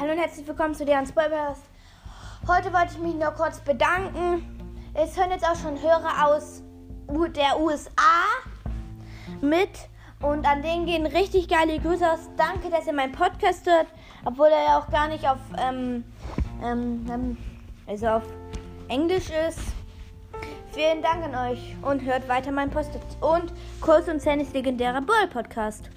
Hallo und herzlich willkommen zu deren Spoilers. Heute wollte ich mich nur kurz bedanken. Es hören jetzt auch schon Hörer aus der USA mit und an denen gehen richtig geile Grüße aus. Danke, dass ihr meinen Podcast hört, obwohl er ja auch gar nicht auf, ähm, ähm, ähm also auf Englisch ist. Vielen Dank an euch und hört weiter meinen Post und Kurs und Sandys legendärer Bull Podcast.